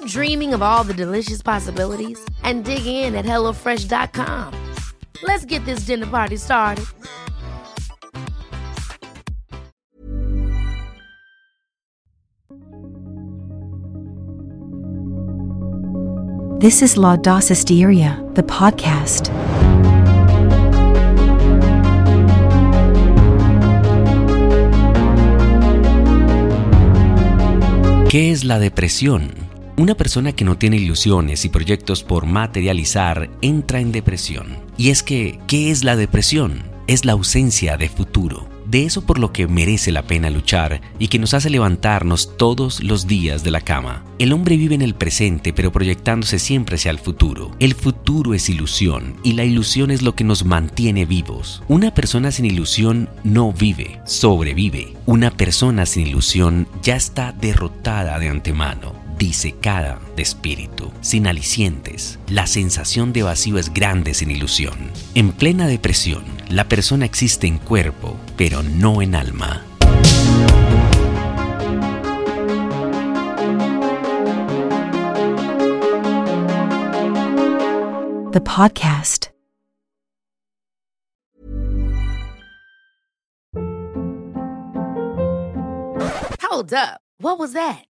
Stop dreaming of all the delicious possibilities and dig in at HelloFresh.com. Let's get this dinner party started. This is La Dos Hysteria, the podcast. ¿Qué es la depresión? Una persona que no tiene ilusiones y proyectos por materializar entra en depresión. Y es que, ¿qué es la depresión? Es la ausencia de futuro. De eso por lo que merece la pena luchar y que nos hace levantarnos todos los días de la cama. El hombre vive en el presente pero proyectándose siempre hacia el futuro. El futuro es ilusión y la ilusión es lo que nos mantiene vivos. Una persona sin ilusión no vive, sobrevive. Una persona sin ilusión ya está derrotada de antemano disecada de espíritu, sin alicientes. La sensación de vacío es grande sin ilusión. En plena depresión, la persona existe en cuerpo, pero no en alma. The podcast. Hold up. What was that?